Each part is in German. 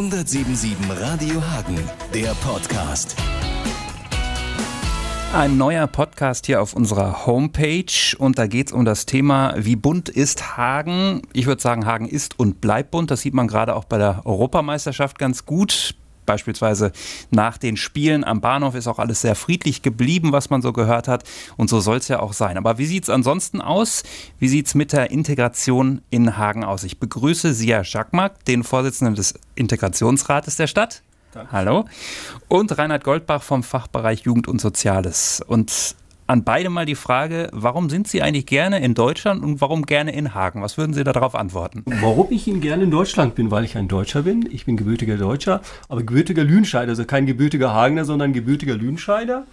177 Radio Hagen, der Podcast. Ein neuer Podcast hier auf unserer Homepage und da geht es um das Thema, wie bunt ist Hagen? Ich würde sagen, Hagen ist und bleibt bunt. Das sieht man gerade auch bei der Europameisterschaft ganz gut. Beispielsweise nach den Spielen am Bahnhof ist auch alles sehr friedlich geblieben, was man so gehört hat. Und so soll es ja auch sein. Aber wie sieht es ansonsten aus? Wie sieht es mit der Integration in Hagen aus? Ich begrüße Sia Schackmark, den Vorsitzenden des Integrationsrates der Stadt. Danke. Hallo. Und Reinhard Goldbach vom Fachbereich Jugend und Soziales. Und an beide mal die Frage, warum sind Sie eigentlich gerne in Deutschland und warum gerne in Hagen? Was würden Sie darauf antworten? Warum ich gerne in Deutschland bin, weil ich ein Deutscher bin. Ich bin gebürtiger Deutscher, aber gebürtiger Lüdenscheider, also kein gebürtiger Hagener, sondern gebürtiger Lüdenscheider.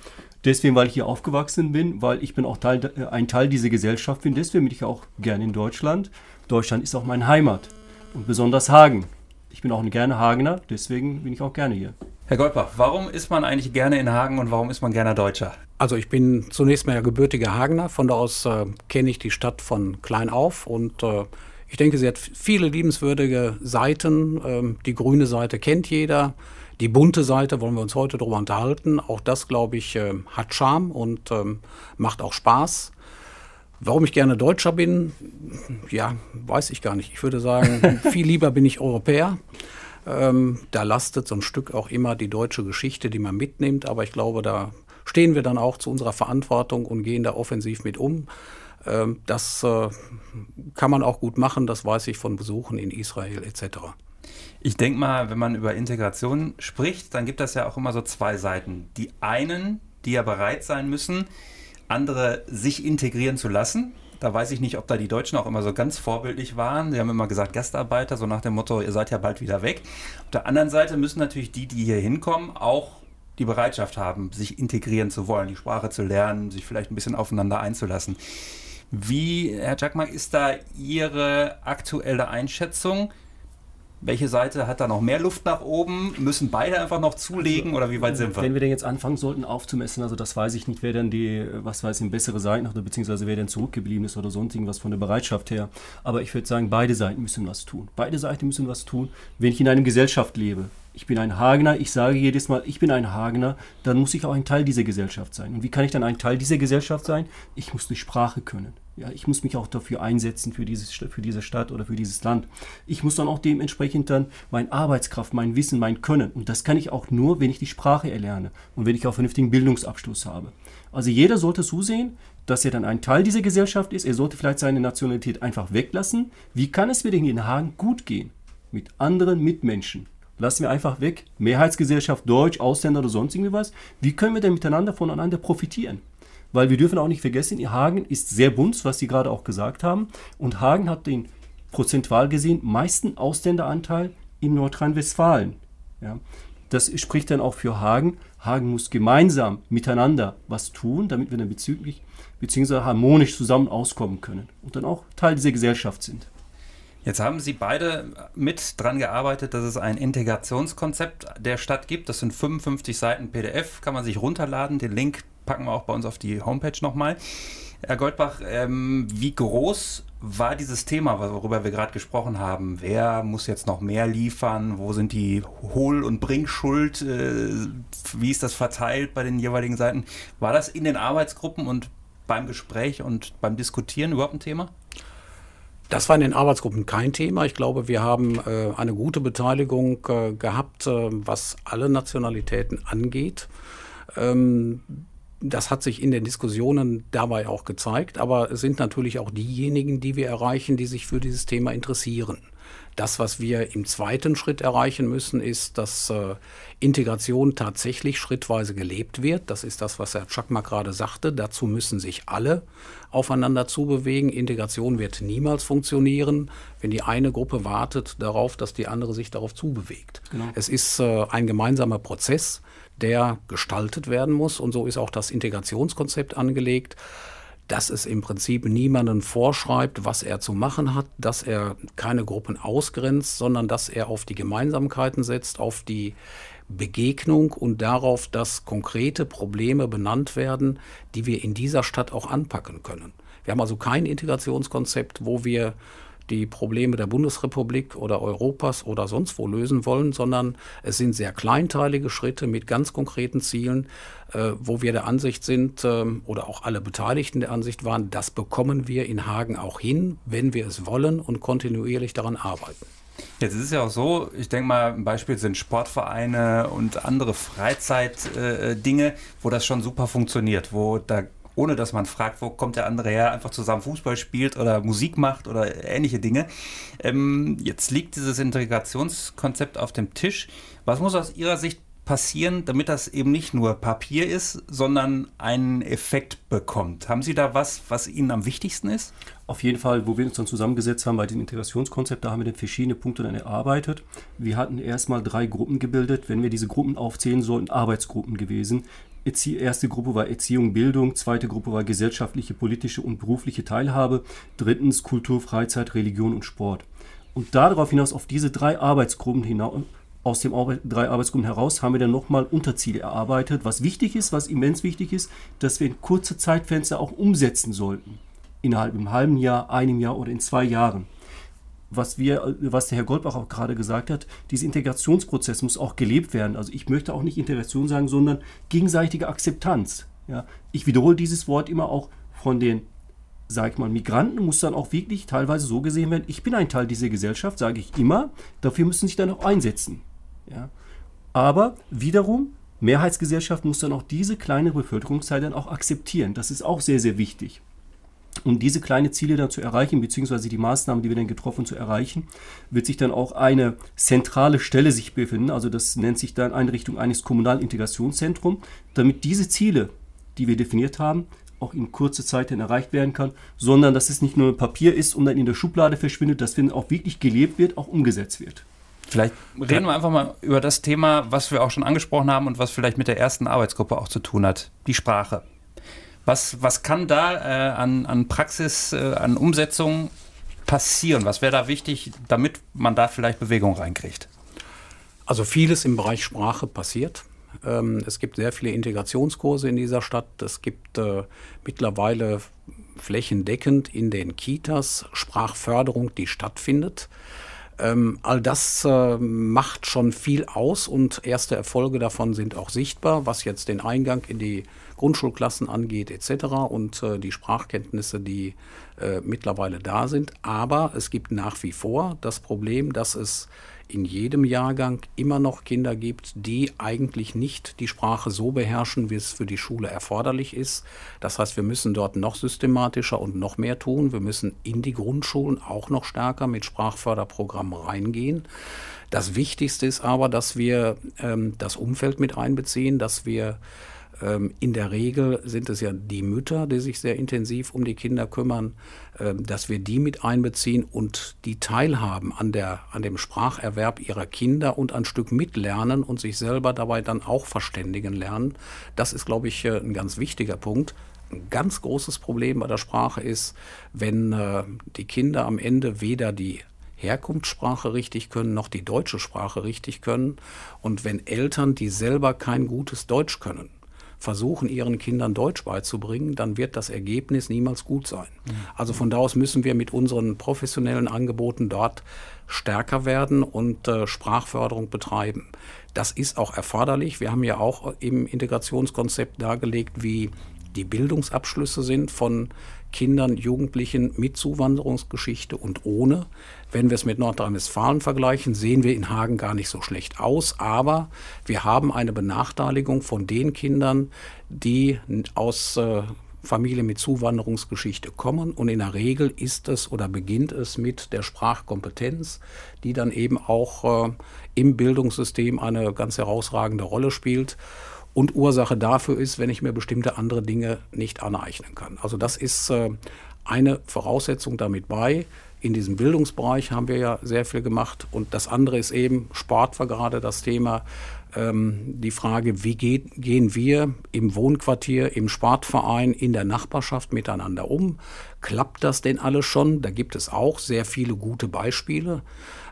Deswegen, weil ich hier aufgewachsen bin, weil ich bin auch Teil, äh, ein Teil dieser Gesellschaft bin. Deswegen bin ich auch gerne in Deutschland. Deutschland ist auch meine Heimat und besonders Hagen. Ich bin auch ein gerne Hagener, deswegen bin ich auch gerne hier. Herr Goldbach, warum ist man eigentlich gerne in Hagen und warum ist man gerne Deutscher? Also ich bin zunächst mal gebürtiger Hagener, von da aus äh, kenne ich die Stadt von klein auf und äh, ich denke, sie hat viele liebenswürdige Seiten. Ähm, die grüne Seite kennt jeder. Die bunte Seite wollen wir uns heute darüber unterhalten. Auch das, glaube ich, äh, hat Charme und ähm, macht auch Spaß. Warum ich gerne Deutscher bin, ja, weiß ich gar nicht. Ich würde sagen, viel lieber bin ich Europäer. Ähm, da lastet so ein Stück auch immer die deutsche Geschichte, die man mitnimmt. Aber ich glaube, da stehen wir dann auch zu unserer Verantwortung und gehen da offensiv mit um. Ähm, das äh, kann man auch gut machen, das weiß ich von Besuchen in Israel etc. Ich denke mal, wenn man über Integration spricht, dann gibt es ja auch immer so zwei Seiten. Die einen, die ja bereit sein müssen, andere sich integrieren zu lassen. Da weiß ich nicht, ob da die Deutschen auch immer so ganz vorbildlich waren. Sie haben immer gesagt, Gastarbeiter, so nach dem Motto, ihr seid ja bald wieder weg. Auf der anderen Seite müssen natürlich die, die hier hinkommen, auch die Bereitschaft haben, sich integrieren zu wollen, die Sprache zu lernen, sich vielleicht ein bisschen aufeinander einzulassen. Wie, Herr Jackmark, ist da Ihre aktuelle Einschätzung? Welche Seite hat da noch mehr Luft nach oben? Müssen beide einfach noch zulegen oder wie weit sind wir? Wenn wir denn jetzt anfangen sollten aufzumessen, also das weiß ich nicht, wer denn die, was weiß ich, bessere Seiten oder beziehungsweise wer denn zurückgeblieben ist oder sonst irgendwas von der Bereitschaft her. Aber ich würde sagen, beide Seiten müssen was tun. Beide Seiten müssen was tun, wenn ich in einer Gesellschaft lebe. Ich bin ein Hagener, ich sage jedes Mal, ich bin ein Hagener, dann muss ich auch ein Teil dieser Gesellschaft sein. Und wie kann ich dann ein Teil dieser Gesellschaft sein? Ich muss die Sprache können. Ja, ich muss mich auch dafür einsetzen, für, dieses, für diese Stadt oder für dieses Land. Ich muss dann auch dementsprechend dann meine Arbeitskraft, mein Wissen, mein Können. Und das kann ich auch nur, wenn ich die Sprache erlerne und wenn ich auch vernünftigen Bildungsabschluss habe. Also jeder sollte zusehen, dass er dann ein Teil dieser Gesellschaft ist. Er sollte vielleicht seine Nationalität einfach weglassen. Wie kann es mir denn in Hagen gut gehen? Mit anderen Mitmenschen. Lassen wir einfach weg. Mehrheitsgesellschaft, Deutsch, Ausländer oder sonst irgendwie was. Wie können wir denn miteinander voneinander profitieren? Weil wir dürfen auch nicht vergessen, Hagen ist sehr bunt, was Sie gerade auch gesagt haben. Und Hagen hat den prozentual gesehen meisten Ausländeranteil in Nordrhein-Westfalen. Ja. Das spricht dann auch für Hagen. Hagen muss gemeinsam miteinander was tun, damit wir dann bezüglich bzw. harmonisch zusammen auskommen können und dann auch Teil dieser Gesellschaft sind. Jetzt haben Sie beide mit dran gearbeitet, dass es ein Integrationskonzept der Stadt gibt. Das sind 55 Seiten PDF, kann man sich runterladen. Den Link packen wir auch bei uns auf die Homepage nochmal. Herr Goldbach, ähm, wie groß war dieses Thema, worüber wir gerade gesprochen haben? Wer muss jetzt noch mehr liefern? Wo sind die Hohl- und Bringschuld? Äh, wie ist das verteilt bei den jeweiligen Seiten? War das in den Arbeitsgruppen und beim Gespräch und beim Diskutieren überhaupt ein Thema? Das war in den Arbeitsgruppen kein Thema. Ich glaube, wir haben äh, eine gute Beteiligung äh, gehabt, äh, was alle Nationalitäten angeht. Ähm, das hat sich in den Diskussionen dabei auch gezeigt, aber es sind natürlich auch diejenigen, die wir erreichen, die sich für dieses Thema interessieren. Das, was wir im zweiten Schritt erreichen müssen, ist, dass äh, Integration tatsächlich schrittweise gelebt wird. Das ist das, was Herr Chakma gerade sagte. Dazu müssen sich alle aufeinander zubewegen. Integration wird niemals funktionieren, wenn die eine Gruppe wartet darauf, dass die andere sich darauf zubewegt. Genau. Es ist äh, ein gemeinsamer Prozess der gestaltet werden muss. Und so ist auch das Integrationskonzept angelegt, dass es im Prinzip niemanden vorschreibt, was er zu machen hat, dass er keine Gruppen ausgrenzt, sondern dass er auf die Gemeinsamkeiten setzt, auf die Begegnung und darauf, dass konkrete Probleme benannt werden, die wir in dieser Stadt auch anpacken können. Wir haben also kein Integrationskonzept, wo wir die Probleme der Bundesrepublik oder Europas oder sonst wo lösen wollen, sondern es sind sehr kleinteilige Schritte mit ganz konkreten Zielen, äh, wo wir der Ansicht sind äh, oder auch alle Beteiligten der Ansicht waren, das bekommen wir in Hagen auch hin, wenn wir es wollen und kontinuierlich daran arbeiten. Jetzt ist es ja auch so, ich denke mal, ein Beispiel sind Sportvereine und andere Freizeitdinge, äh, wo das schon super funktioniert, wo da ohne dass man fragt, wo kommt der andere her, einfach zusammen Fußball spielt oder Musik macht oder ähnliche Dinge. Ähm, jetzt liegt dieses Integrationskonzept auf dem Tisch. Was muss aus Ihrer Sicht passieren, damit das eben nicht nur Papier ist, sondern einen Effekt bekommt? Haben Sie da was, was Ihnen am wichtigsten ist? Auf jeden Fall, wo wir uns dann zusammengesetzt haben bei dem Integrationskonzept, da haben wir dann verschiedene Punkte dann erarbeitet. Wir hatten erstmal drei Gruppen gebildet. Wenn wir diese Gruppen aufzählen sollten, Arbeitsgruppen gewesen. Erzie erste Gruppe war Erziehung, Bildung, zweite Gruppe war gesellschaftliche, politische und berufliche Teilhabe, drittens Kultur, Freizeit, Religion und Sport. Und darauf hinaus, auf diese drei Arbeitsgruppen hinaus, aus den Arbeit, drei Arbeitsgruppen heraus haben wir dann nochmal Unterziele erarbeitet, was wichtig ist, was immens wichtig ist, dass wir in kurze Zeitfenster auch umsetzen sollten. Innerhalb einem halben Jahr, einem Jahr oder in zwei Jahren was wir, was der Herr Goldbach auch gerade gesagt hat, dieser Integrationsprozess muss auch gelebt werden. Also ich möchte auch nicht Integration sagen, sondern gegenseitige Akzeptanz. Ja, ich wiederhole dieses Wort immer auch von den, sag ich mal, Migranten muss dann auch wirklich teilweise so gesehen werden, ich bin ein Teil dieser Gesellschaft, sage ich immer, dafür müssen sich dann auch einsetzen. Ja. Aber wiederum, Mehrheitsgesellschaft muss dann auch diese kleine Bevölkerungsteil dann auch akzeptieren. Das ist auch sehr, sehr wichtig. Um diese kleinen Ziele dann zu erreichen, beziehungsweise die Maßnahmen, die wir dann getroffen zu erreichen, wird sich dann auch eine zentrale Stelle sich befinden. Also das nennt sich dann Einrichtung eines kommunalen Integrationszentrums, damit diese Ziele, die wir definiert haben, auch in kurzer Zeit dann erreicht werden kann, sondern dass es nicht nur ein Papier ist und dann in der Schublade verschwindet, dass wenn auch wirklich gelebt wird, auch umgesetzt wird. Vielleicht reden wir einfach mal über das Thema, was wir auch schon angesprochen haben und was vielleicht mit der ersten Arbeitsgruppe auch zu tun hat, die Sprache. Was, was kann da äh, an, an Praxis, äh, an Umsetzung passieren? Was wäre da wichtig, damit man da vielleicht Bewegung reinkriegt? Also vieles im Bereich Sprache passiert. Ähm, es gibt sehr viele Integrationskurse in dieser Stadt. Es gibt äh, mittlerweile flächendeckend in den Kitas Sprachförderung, die stattfindet. Ähm, all das äh, macht schon viel aus und erste Erfolge davon sind auch sichtbar, was jetzt den Eingang in die Grundschulklassen angeht etc. und äh, die Sprachkenntnisse, die äh, mittlerweile da sind. Aber es gibt nach wie vor das Problem, dass es in jedem Jahrgang immer noch Kinder gibt, die eigentlich nicht die Sprache so beherrschen, wie es für die Schule erforderlich ist. Das heißt, wir müssen dort noch systematischer und noch mehr tun. Wir müssen in die Grundschulen auch noch stärker mit Sprachförderprogrammen reingehen. Das Wichtigste ist aber, dass wir ähm, das Umfeld mit einbeziehen, dass wir in der Regel sind es ja die Mütter, die sich sehr intensiv um die Kinder kümmern, ähm, dass wir die mit einbeziehen und die teilhaben an, der, an dem Spracherwerb ihrer Kinder und ein Stück mitlernen und sich selber dabei dann auch verständigen lernen. Das ist, glaube ich, äh, ein ganz wichtiger Punkt. Ein ganz großes Problem bei der Sprache ist, wenn äh, die Kinder am Ende weder die Herkunftssprache richtig können, noch die deutsche Sprache richtig können. Und wenn Eltern, die selber kein gutes Deutsch können, versuchen, ihren Kindern Deutsch beizubringen, dann wird das Ergebnis niemals gut sein. Mhm. Also von da aus müssen wir mit unseren professionellen Angeboten dort stärker werden und äh, Sprachförderung betreiben. Das ist auch erforderlich. Wir haben ja auch im Integrationskonzept dargelegt, wie die Bildungsabschlüsse sind von Kindern, Jugendlichen mit Zuwanderungsgeschichte und ohne. Wenn wir es mit Nordrhein-Westfalen vergleichen, sehen wir in Hagen gar nicht so schlecht aus, aber wir haben eine Benachteiligung von den Kindern, die aus äh, Familien mit Zuwanderungsgeschichte kommen. Und in der Regel ist es oder beginnt es mit der Sprachkompetenz, die dann eben auch äh, im Bildungssystem eine ganz herausragende Rolle spielt und Ursache dafür ist, wenn ich mir bestimmte andere Dinge nicht aneignen kann. Also das ist äh, eine Voraussetzung damit bei. In diesem Bildungsbereich haben wir ja sehr viel gemacht. Und das andere ist eben, Sport war gerade das Thema, ähm, die Frage, wie geht, gehen wir im Wohnquartier, im Sportverein, in der Nachbarschaft miteinander um? Klappt das denn alles schon? Da gibt es auch sehr viele gute Beispiele.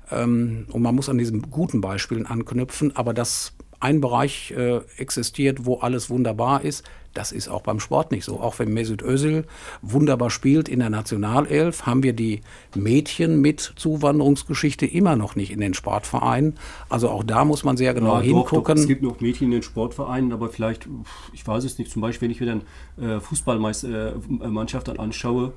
Ähm, und man muss an diesen guten Beispielen anknüpfen, aber das ein Bereich äh, existiert, wo alles wunderbar ist. Das ist auch beim Sport nicht so. Auch wenn Mesut Özil wunderbar spielt in der Nationalelf, haben wir die Mädchen mit Zuwanderungsgeschichte immer noch nicht in den Sportvereinen. Also auch da muss man sehr genau ja, hingucken. Doch, doch. Es gibt noch Mädchen in den Sportvereinen, aber vielleicht, ich weiß es nicht, zum Beispiel, wenn ich mir dann äh, Fußballmannschaft äh, anschaue, äh,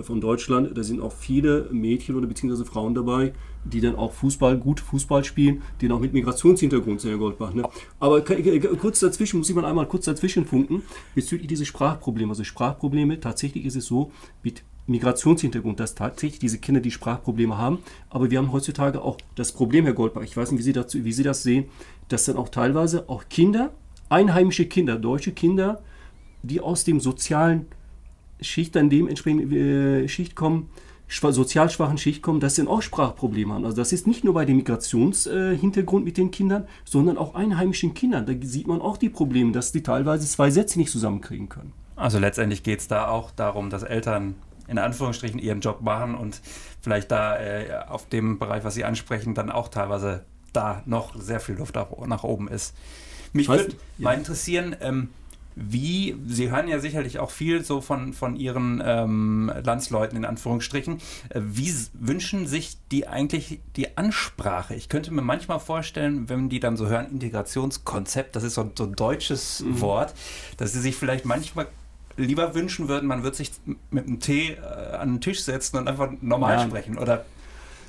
von Deutschland, da sind auch viele Mädchen oder beziehungsweise Frauen dabei, die dann auch Fußball, gut Fußball spielen, die dann auch mit Migrationshintergrund sind, Herr Goldbach. Ne? Aber kurz dazwischen, muss ich mal einmal kurz dazwischen funken, bezüglich dieses Sprachprobleme. Also Sprachprobleme, tatsächlich ist es so, mit Migrationshintergrund, dass tatsächlich diese Kinder die Sprachprobleme haben. Aber wir haben heutzutage auch das Problem, Herr Goldbach, ich weiß nicht, wie Sie, dazu, wie Sie das sehen, dass dann auch teilweise auch Kinder, einheimische Kinder, deutsche Kinder, die aus dem sozialen Schicht dann dementsprechend äh, Schicht kommen, sozial schwachen Schicht kommen, dass sie dann auch Sprachprobleme haben. Also das ist nicht nur bei dem Migrationshintergrund äh, mit den Kindern, sondern auch einheimischen Kindern. Da sieht man auch die Probleme, dass die teilweise zwei Sätze nicht zusammenkriegen können. Also letztendlich geht es da auch darum, dass Eltern in Anführungsstrichen ihren Job machen und vielleicht da äh, auf dem Bereich, was Sie ansprechen, dann auch teilweise da noch sehr viel Luft nach oben ist. Mich würde ja. mal interessieren, ähm, wie, Sie hören ja sicherlich auch viel so von, von Ihren ähm, Landsleuten in Anführungsstrichen, äh, wie wünschen sich die eigentlich die Ansprache? Ich könnte mir manchmal vorstellen, wenn die dann so hören, Integrationskonzept, das ist so, so ein deutsches mhm. Wort, dass sie sich vielleicht manchmal lieber wünschen würden, man würde sich mit einem Tee äh, an den Tisch setzen und einfach normal ja. sprechen, oder?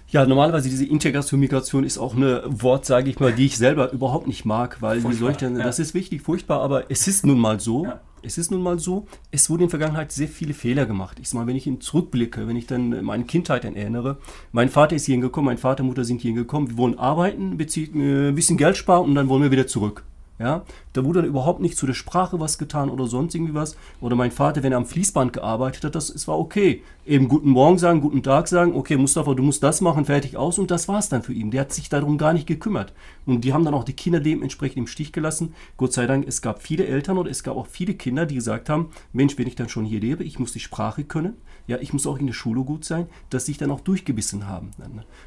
Ja, normalerweise diese Integration, Migration ist auch eine Wort, sage ich mal, die ich selber überhaupt nicht mag, weil wie soll ich denn, ja. das ist wichtig, furchtbar, aber es ist nun mal so. Ja. Es ist nun mal so, es wurden in der Vergangenheit sehr viele Fehler gemacht. Ich sag mal, wenn ich ihn zurückblicke, wenn ich dann meine Kindheit erinnere, mein Vater ist hierhin gekommen, mein Vater, Mutter sind hierhin gekommen, wir wollen arbeiten, äh, ein bisschen Geld sparen und dann wollen wir wieder zurück. Ja, da wurde dann überhaupt nicht zu der Sprache was getan oder sonst irgendwie was. Oder mein Vater, wenn er am Fließband gearbeitet hat, das, es war okay. Eben guten Morgen sagen, guten Tag sagen, okay, Mustafa, du musst das machen, fertig aus und das war es dann für ihn. Der hat sich darum gar nicht gekümmert. Und die haben dann auch die Kinder dementsprechend im Stich gelassen. Gott sei Dank, es gab viele Eltern oder es gab auch viele Kinder, die gesagt haben, Mensch, wenn ich dann schon hier lebe, ich muss die Sprache können, ja, ich muss auch in der Schule gut sein, dass sich dann auch durchgebissen haben.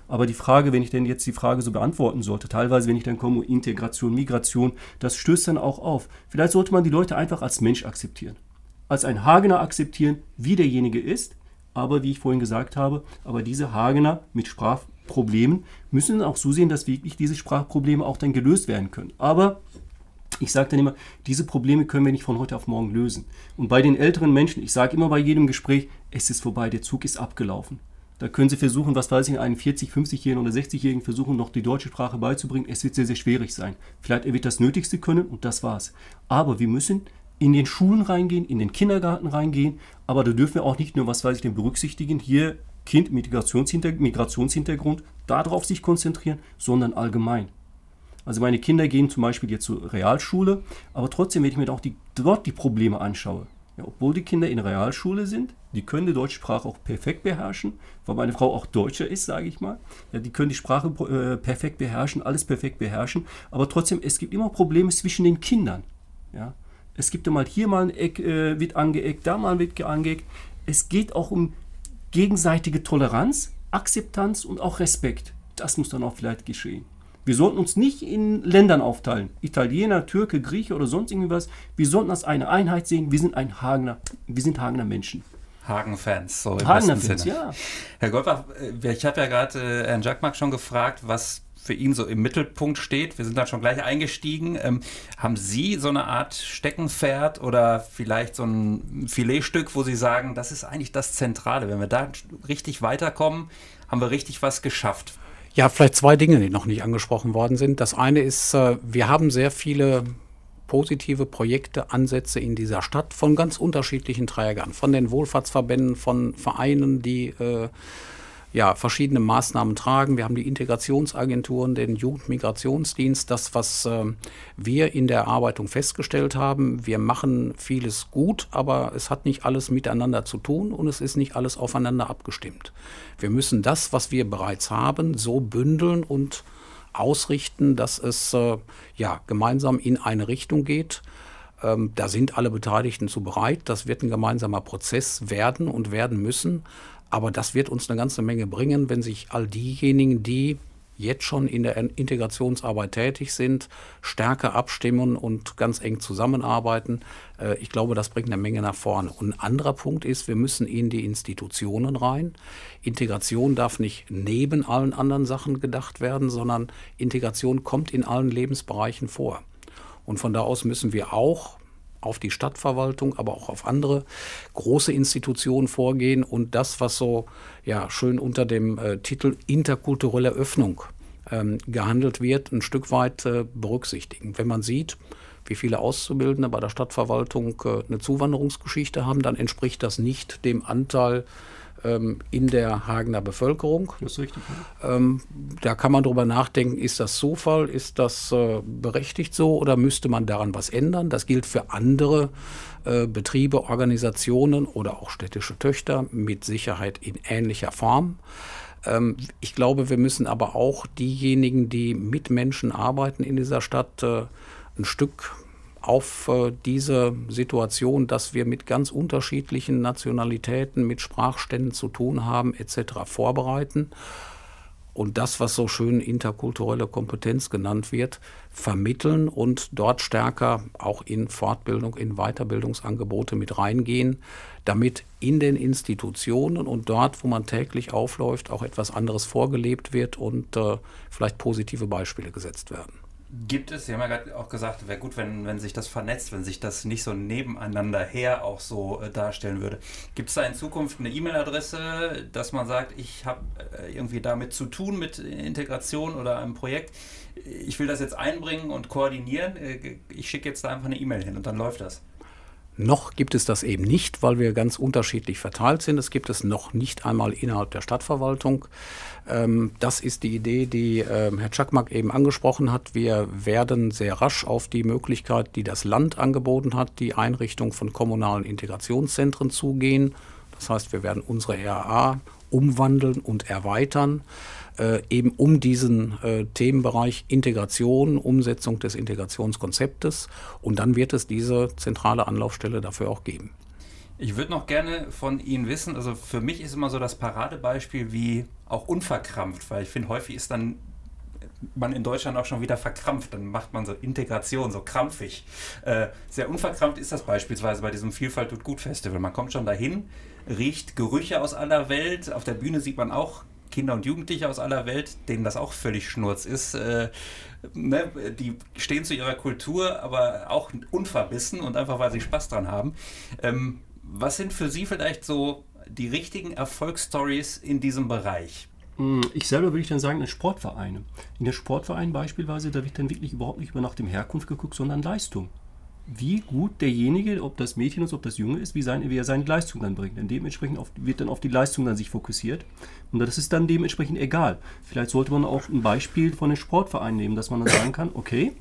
Aber die Frage, wenn ich denn jetzt die Frage so beantworten sollte, teilweise, wenn ich dann komme, Integration, Migration, das stößt dann auch auf. Vielleicht sollte man die Leute einfach als Mensch akzeptieren. Als ein Hagener akzeptieren, wie derjenige ist, aber wie ich vorhin gesagt habe, aber diese Hagener mit Sprachproblemen müssen auch so sehen, dass wirklich diese Sprachprobleme auch dann gelöst werden können. Aber ich sage dann immer, diese Probleme können wir nicht von heute auf morgen lösen. Und bei den älteren Menschen, ich sage immer bei jedem Gespräch, es ist vorbei, der Zug ist abgelaufen. Da können Sie versuchen, was weiß ich, einen 40, 50-Jährigen oder 60-Jährigen versuchen, noch die deutsche Sprache beizubringen. Es wird sehr, sehr schwierig sein. Vielleicht er wird das Nötigste können und das war's. Aber wir müssen in den Schulen reingehen, in den Kindergarten reingehen. Aber da dürfen wir auch nicht nur, was weiß ich, den berücksichtigen, hier Kind mit Migrationshintergrund, darauf sich konzentrieren, sondern allgemein. Also meine Kinder gehen zum Beispiel jetzt zur Realschule, aber trotzdem, wenn ich mir auch die, dort die Probleme anschaue, ja, obwohl die Kinder in Realschule sind, die können die deutsche Sprache auch perfekt beherrschen, weil meine Frau auch Deutsche ist, sage ich mal. Ja, die können die Sprache äh, perfekt beherrschen, alles perfekt beherrschen, aber trotzdem, es gibt immer Probleme zwischen den Kindern. Ja. Es gibt mal hier mal ein Eck, äh, wird angeeckt, da mal wird angeeckt. Es geht auch um gegenseitige Toleranz, Akzeptanz und auch Respekt. Das muss dann auch vielleicht geschehen. Wir sollten uns nicht in Ländern aufteilen. Italiener, Türke, Grieche oder sonst irgendwas. Wir sollten das eine Einheit sehen. Wir sind ein Hagener, wir sind Hagener Menschen. Hagen-Fans, so im Hagener besten Fans, Sinne. ja. Herr Goldbach, äh, ich habe ja gerade äh, Herrn Jackmark schon gefragt, was für ihn so im Mittelpunkt steht. Wir sind da schon gleich eingestiegen. Ähm, haben Sie so eine Art Steckenpferd oder vielleicht so ein Filetstück, wo Sie sagen, das ist eigentlich das Zentrale. Wenn wir da richtig weiterkommen, haben wir richtig was geschafft. Ja, vielleicht zwei Dinge, die noch nicht angesprochen worden sind. Das eine ist, äh, wir haben sehr viele positive Projekte, Ansätze in dieser Stadt von ganz unterschiedlichen Trägern, von den Wohlfahrtsverbänden, von Vereinen, die äh, ja, verschiedene Maßnahmen tragen. Wir haben die Integrationsagenturen, den Jugendmigrationsdienst, das, was äh, wir in der Erarbeitung festgestellt haben. Wir machen vieles gut, aber es hat nicht alles miteinander zu tun und es ist nicht alles aufeinander abgestimmt. Wir müssen das, was wir bereits haben, so bündeln und ausrichten, dass es äh, ja, gemeinsam in eine Richtung geht. Ähm, da sind alle Beteiligten zu bereit. Das wird ein gemeinsamer Prozess werden und werden müssen. Aber das wird uns eine ganze Menge bringen, wenn sich all diejenigen, die jetzt schon in der Integrationsarbeit tätig sind, stärker abstimmen und ganz eng zusammenarbeiten. Äh, ich glaube, das bringt eine Menge nach vorne. Und ein anderer Punkt ist, wir müssen in die Institutionen rein. Integration darf nicht neben allen anderen Sachen gedacht werden, sondern Integration kommt in allen Lebensbereichen vor. Und von da aus müssen wir auch auf die Stadtverwaltung, aber auch auf andere große Institutionen vorgehen und das, was so ja, schön unter dem äh, Titel interkulturelle Öffnung ähm, gehandelt wird, ein Stück weit äh, berücksichtigen. Wenn man sieht, wie viele Auszubildende bei der Stadtverwaltung äh, eine Zuwanderungsgeschichte haben, dann entspricht das nicht dem Anteil ähm, in der Hagener Bevölkerung. Das ist richtig. Ähm, da kann man darüber nachdenken, ist das Zufall, ist das äh, berechtigt so oder müsste man daran was ändern? Das gilt für andere äh, Betriebe, Organisationen oder auch städtische Töchter mit Sicherheit in ähnlicher Form. Ähm, ich glaube, wir müssen aber auch diejenigen, die mit Menschen arbeiten in dieser Stadt, äh, ein Stück auf äh, diese Situation, dass wir mit ganz unterschiedlichen Nationalitäten, mit Sprachständen zu tun haben, etc. vorbereiten und das, was so schön interkulturelle Kompetenz genannt wird, vermitteln und dort stärker auch in Fortbildung, in Weiterbildungsangebote mit reingehen, damit in den Institutionen und dort, wo man täglich aufläuft, auch etwas anderes vorgelebt wird und äh, vielleicht positive Beispiele gesetzt werden. Gibt es, Sie haben ja gerade auch gesagt, wäre gut, wenn, wenn sich das vernetzt, wenn sich das nicht so nebeneinander her auch so äh, darstellen würde. Gibt es da in Zukunft eine E-Mail-Adresse, dass man sagt, ich habe äh, irgendwie damit zu tun mit Integration oder einem Projekt, ich will das jetzt einbringen und koordinieren, äh, ich schicke jetzt da einfach eine E-Mail hin und dann läuft das? Noch gibt es das eben nicht, weil wir ganz unterschiedlich verteilt sind. Es gibt es noch nicht einmal innerhalb der Stadtverwaltung. Ähm, das ist die Idee, die ähm, Herr Czakmak eben angesprochen hat. Wir werden sehr rasch auf die Möglichkeit, die das Land angeboten hat, die Einrichtung von kommunalen Integrationszentren zugehen. Das heißt, wir werden unsere RA umwandeln und erweitern äh, eben um diesen äh, Themenbereich Integration, Umsetzung des Integrationskonzeptes. Und dann wird es diese zentrale Anlaufstelle dafür auch geben. Ich würde noch gerne von Ihnen wissen, also für mich ist immer so das Paradebeispiel wie auch unverkrampft, weil ich finde, häufig ist dann man in Deutschland auch schon wieder verkrampft. Dann macht man so Integration, so krampfig. Äh, sehr unverkrampft ist das beispielsweise bei diesem Vielfalt und Gut Festival. Man kommt schon dahin, riecht Gerüche aus aller Welt. Auf der Bühne sieht man auch Kinder und Jugendliche aus aller Welt, denen das auch völlig schnurz ist. Äh, ne, die stehen zu ihrer Kultur, aber auch unverbissen und einfach, weil sie Spaß dran haben. Ähm, was sind für Sie vielleicht so die richtigen Erfolgsstories in diesem Bereich? Hm, ich selber würde ich dann sagen, in Sportvereine. In den Sportvereinen beispielsweise, da wird dann wirklich überhaupt nicht über nach dem Herkunft geguckt, sondern Leistung wie gut derjenige, ob das Mädchen ist, ob das Junge ist, wie, sein, wie er seine Leistung dann bringt. Denn dementsprechend auf, wird dann auf die Leistung dann sich fokussiert. Und das ist dann dementsprechend egal. Vielleicht sollte man auch ein Beispiel von den Sportvereinen nehmen, dass man dann sagen kann, okay,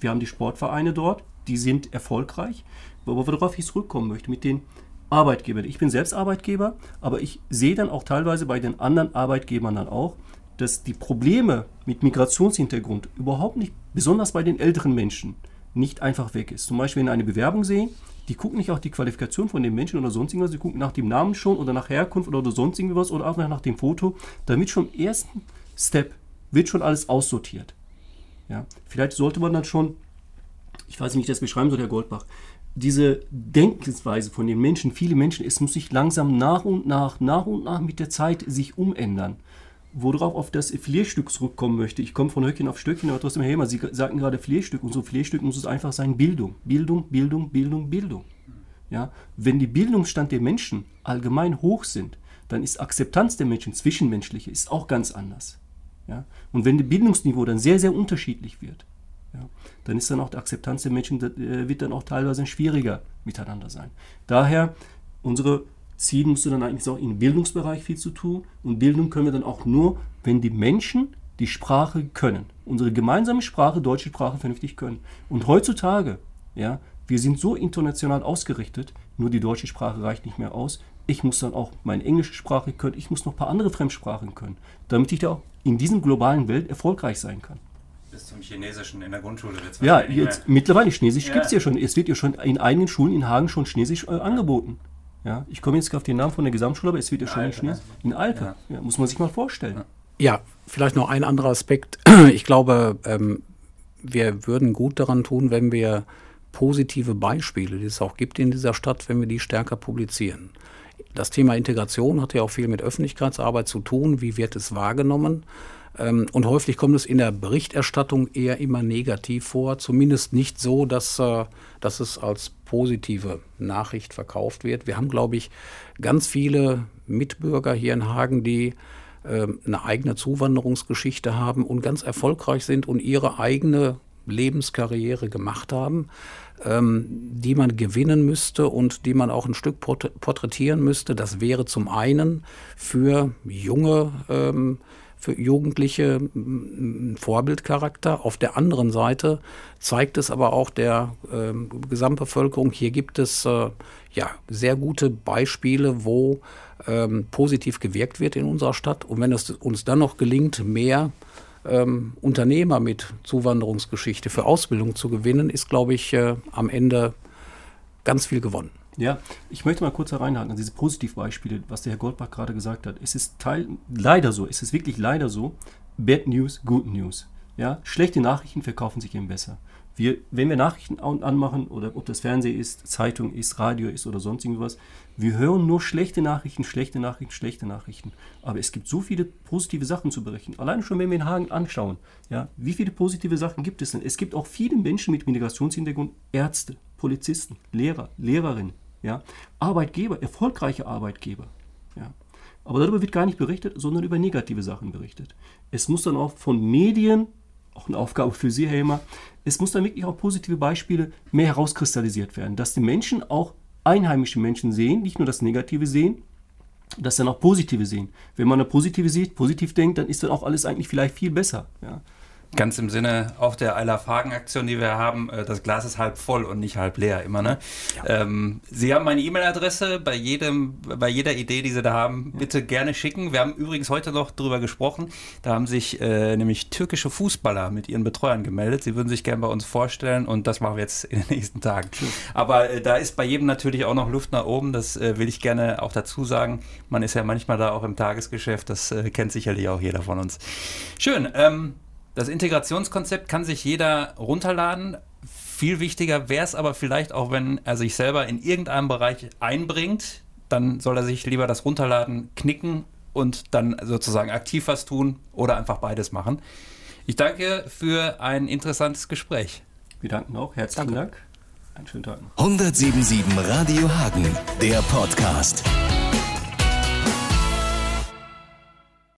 wir haben die Sportvereine dort, die sind erfolgreich. Aber worauf ich zurückkommen möchte, mit den Arbeitgebern. Ich bin selbst Arbeitgeber, aber ich sehe dann auch teilweise bei den anderen Arbeitgebern dann auch, dass die Probleme mit Migrationshintergrund überhaupt nicht, besonders bei den älteren Menschen, nicht einfach weg ist. Zum Beispiel, wenn eine Bewerbung sehen, die gucken nicht auf die Qualifikation von dem Menschen oder sonst irgendwas, sie gucken nach dem Namen schon oder nach Herkunft oder sonst irgendwas oder auch nach dem Foto, damit schon im ersten Step wird schon alles aussortiert. Ja, vielleicht sollte man dann schon, ich weiß nicht, wie ich das beschreiben soll, Herr Goldbach, diese Denkensweise von den Menschen, viele Menschen, es muss sich langsam nach und nach, nach und nach mit der Zeit sich umändern worauf auf das Filetstück zurückkommen möchte. Ich komme von Höckchen auf Stöckchen, aber trotzdem, Herr Hemer, Sie sagten gerade Filetstück und so Filetstück muss es einfach sein Bildung. Bildung, Bildung, Bildung, Bildung. Ja? Wenn die Bildungsstand der Menschen allgemein hoch sind, dann ist Akzeptanz der Menschen, zwischenmenschliche, ist auch ganz anders. Ja? Und wenn das Bildungsniveau dann sehr, sehr unterschiedlich wird, ja, dann ist dann auch die Akzeptanz der Menschen, äh, wird dann auch teilweise schwieriger miteinander sein. Daher unsere Ziel musste dann eigentlich auch im Bildungsbereich viel zu tun. Und Bildung können wir dann auch nur, wenn die Menschen die Sprache können. Unsere gemeinsame Sprache, deutsche Sprache, vernünftig können. Und heutzutage, ja, wir sind so international ausgerichtet, nur die deutsche Sprache reicht nicht mehr aus. Ich muss dann auch meine englische Sprache können, ich muss noch ein paar andere Fremdsprachen können, damit ich da auch in diesem globalen Welt erfolgreich sein kann. Bis zum Chinesischen in der Grundschule wird Ja, jetzt mittlerweile Chinesisch ja. gibt es ja schon. Es wird ja schon in einigen Schulen in Hagen schon Chinesisch äh, angeboten. Ja, ich komme jetzt auf den Namen von der Gesamtschule, aber es wird ja schon in, Schnee, in Alpe. Ja. Ja, muss man sich mal vorstellen. Ja, vielleicht noch ein anderer Aspekt. Ich glaube, ähm, wir würden gut daran tun, wenn wir positive Beispiele, die es auch gibt in dieser Stadt, wenn wir die stärker publizieren. Das Thema Integration hat ja auch viel mit Öffentlichkeitsarbeit zu tun. Wie wird es wahrgenommen? Ähm, und häufig kommt es in der Berichterstattung eher immer negativ vor, zumindest nicht so, dass, äh, dass es als positive Nachricht verkauft wird. Wir haben, glaube ich, ganz viele Mitbürger hier in Hagen, die ähm, eine eigene Zuwanderungsgeschichte haben und ganz erfolgreich sind und ihre eigene Lebenskarriere gemacht haben, ähm, die man gewinnen müsste und die man auch ein Stück porträtieren müsste. Das wäre zum einen für junge, ähm, für Jugendliche ein Vorbildcharakter. Auf der anderen Seite zeigt es aber auch der äh, Gesamtbevölkerung, hier gibt es äh, ja, sehr gute Beispiele, wo ähm, positiv gewirkt wird in unserer Stadt. Und wenn es uns dann noch gelingt, mehr ähm, Unternehmer mit Zuwanderungsgeschichte für Ausbildung zu gewinnen, ist, glaube ich, äh, am Ende ganz viel gewonnen. Ja, ich möchte mal kurz hereinhaken an diese Positivbeispiele, was der Herr Goldbach gerade gesagt hat. Es ist Teil, leider so, es ist wirklich leider so, Bad News, Good News. Ja, schlechte Nachrichten verkaufen sich eben besser. Wir, wenn wir Nachrichten anmachen oder ob das Fernsehen ist, Zeitung ist, Radio ist oder sonst irgendwas, wir hören nur schlechte Nachrichten, schlechte Nachrichten, schlechte Nachrichten. Aber es gibt so viele positive Sachen zu berichten. Alleine schon, wenn wir in Hagen anschauen, ja, wie viele positive Sachen gibt es denn? Es gibt auch viele Menschen mit Migrationshintergrund, Ärzte, Polizisten, Lehrer, Lehrerinnen, ja, Arbeitgeber, erfolgreiche Arbeitgeber. Ja. Aber darüber wird gar nicht berichtet, sondern über negative Sachen berichtet. Es muss dann auch von Medien auch eine Aufgabe für Sie, Herr Helmer. Es muss dann wirklich auch positive Beispiele mehr herauskristallisiert werden, dass die Menschen auch einheimische Menschen sehen, nicht nur das Negative sehen, dass dann auch Positive sehen. Wenn man eine Positive sieht, positiv denkt, dann ist dann auch alles eigentlich vielleicht viel besser. Ja. Ganz im Sinne auch der Eiler Fragen-Aktion, die wir haben, äh, das Glas ist halb voll und nicht halb leer immer. Ne? Ja. Ähm, Sie haben meine E-Mail-Adresse bei jedem, bei jeder Idee, die Sie da haben, bitte gerne schicken. Wir haben übrigens heute noch darüber gesprochen. Da haben sich äh, nämlich türkische Fußballer mit ihren Betreuern gemeldet. Sie würden sich gerne bei uns vorstellen und das machen wir jetzt in den nächsten Tagen. Aber äh, da ist bei jedem natürlich auch noch Luft nach oben. Das äh, will ich gerne auch dazu sagen. Man ist ja manchmal da auch im Tagesgeschäft. Das äh, kennt sicherlich auch jeder von uns. Schön. Ähm, das Integrationskonzept kann sich jeder runterladen. Viel wichtiger wäre es aber vielleicht auch, wenn er sich selber in irgendeinem Bereich einbringt, dann soll er sich lieber das runterladen, knicken und dann sozusagen aktiv was tun oder einfach beides machen. Ich danke für ein interessantes Gespräch. Wir danken auch. Herzlichen danke. Dank. Einen schönen Tag. 177 Radio Hagen, der Podcast.